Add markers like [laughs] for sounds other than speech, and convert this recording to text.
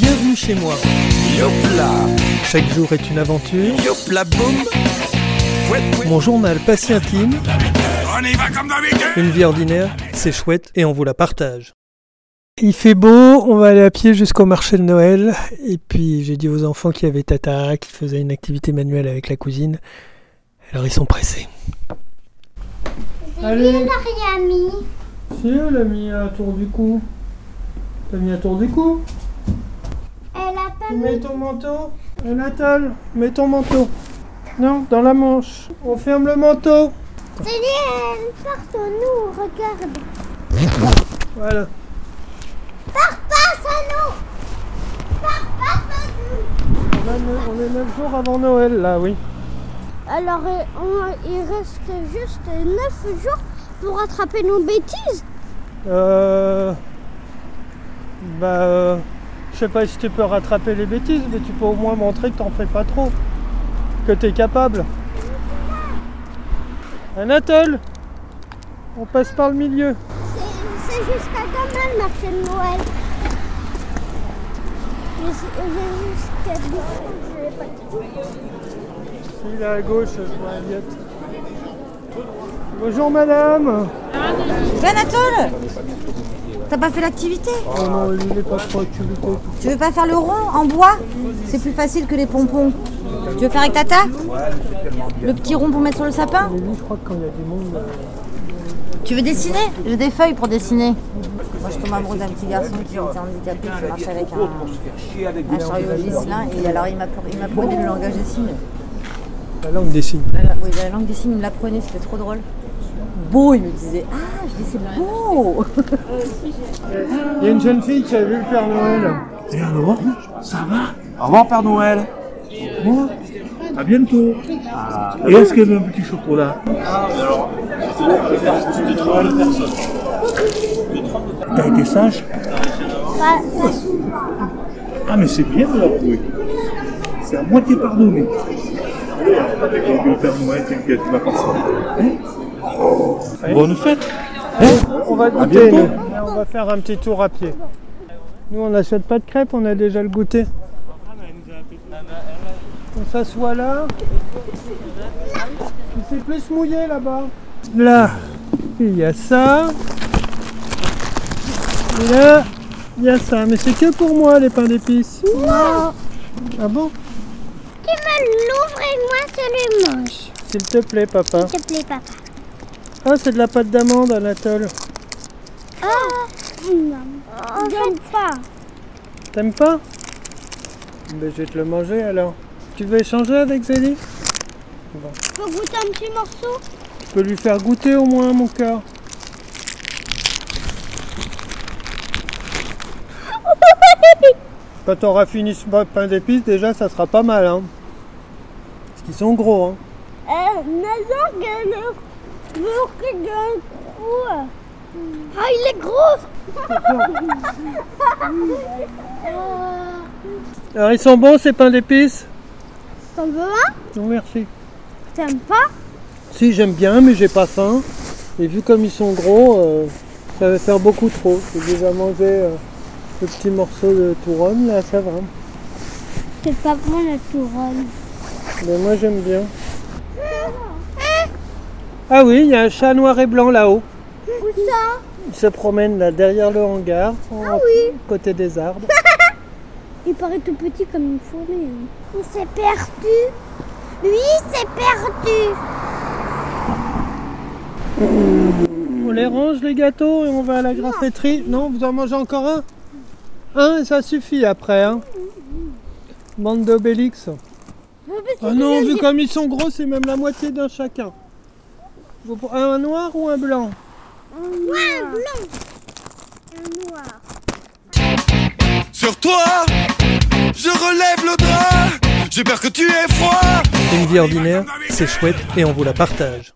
Bienvenue chez moi. Yopla, Chaque jour est une aventure. yopla boum. Mon journal pas si intime. On y va comme d'habitude. Une vie ordinaire, c'est chouette et on vous la partage. Il fait beau, on va aller à pied jusqu'au marché de Noël. Et puis j'ai dit aux enfants qu'il y avait Tata qui faisait une activité manuelle avec la cousine. Alors ils sont pressés. Allez, Mariami. si elle a mis un tour du cou. T'as mis un tour du cou Elle a pas Tu mis. Mets ton manteau Anatole, mets ton manteau. Non, dans la manche. On ferme le manteau. C'est elle. Pars nous, regarde. Voilà. Pars pas, Sano. Pars pas. On, a neuf- on est 9 jours avant Noël là, oui. Alors, euh, on- il reste juste 9 jours pour rattraper nos bêtises. Euh. Bah. euh, sais pas si tu peux rattraper les bêtises, mais tu peux au moins montrer que t'en fais pas trop. Que t'es capable. Anatole On passe par le milieu. C'est jusqu'à demain le marché de Noël. J'ai jusqu'à. Je pas. Il est à gauche, je vois Aliette. Bonjour madame Anatole T'as pas fait l'activité Oh non, il est pas trop activité. Tu veux pas faire le rond en bois C'est plus facile que les pompons. Tu veux faire avec Tata Le petit rond pour mettre sur le sapin je crois que quand il y a du monde. là, Tu veux dessiner J'ai des feuilles pour dessiner. Moi je tombe amoureuse d'un petit garçon qui était handicapé, qui marche avec un, un chariot Gislin. Et alors il m'a m'apprenait le langage des signes. La langue des signes. La- oui, la langue des signes, il me l'apprenait, c'était trop drôle. Beau, il me disait. Ah, c'est beau Il y a une jeune fille qui a vu le Père Noël. Et alors Ça va Au revoir Père Noël. Bon, à bientôt. Et est-ce qu'elle veut un petit chocolat T'as été sage Ah mais c'est bien de l'avouer. C'est à moitié pardonné. Le Père Noël, t'inquiète, tu vas passer. Hein Bonne fête On va goûter. On va faire un petit tour à pied. Nous, on n'achète pas de crêpes, on a déjà le goûter. On s'assoit là. Il s'est plus mouillé là-bas. Là, il y a ça. Et là, il y a ça. Mais c'est que pour moi, les pains d'épices. Non. Ah bon? Tu me l'ouvres et moi je le mange. S'il te plaît, papa. S'il te plaît, papa. Ah, c'est de la pâte d'amande, Anatole. Oh. Non. J'aime pas. T'aimes pas Ben, je vais te le manger alors. Tu veux échanger avec Zélie Faut goûter un petit morceau Je peux lui faire goûter au moins mon cœur. [laughs] Quand on aura fini ce pain d'épices, déjà ça sera pas mal. Hein. Parce qu'ils sont gros. Hein. Euh, le. Ah, il est gros [laughs] Alors ils sont bons ces pains d'épices T'en veux un Non merci. T'aimes pas Si j'aime bien mais j'ai pas faim. Et vu comme ils sont gros, euh, ça va faire beaucoup trop. J'ai déjà mangé euh, le petit morceau de touronne là, ça va. C'est pas bon la couronne. Mais moi j'aime bien. Ah oui, il y a un chat noir et blanc là-haut. Où ça Il se promène là derrière le hangar, oui. côté des arbres. [laughs] Il paraît tout petit comme une fourmi. hein. Il s'est perdu. Lui, il s'est perdu. On les range les gâteaux et on va à la graffeterie. Non, vous en mangez encore un? Un et ça suffit après. Hein. Bande d'obélix. Ah non, vu comme ils sont gros, c'est même la moitié d'un chacun. Vous Un noir ou un blanc Ouais, un blanc. Un noir. Sur toi, je relève le drap. J'ai peur que tu aies froid. Une vie ordinaire, c'est chouette et on vous la partage.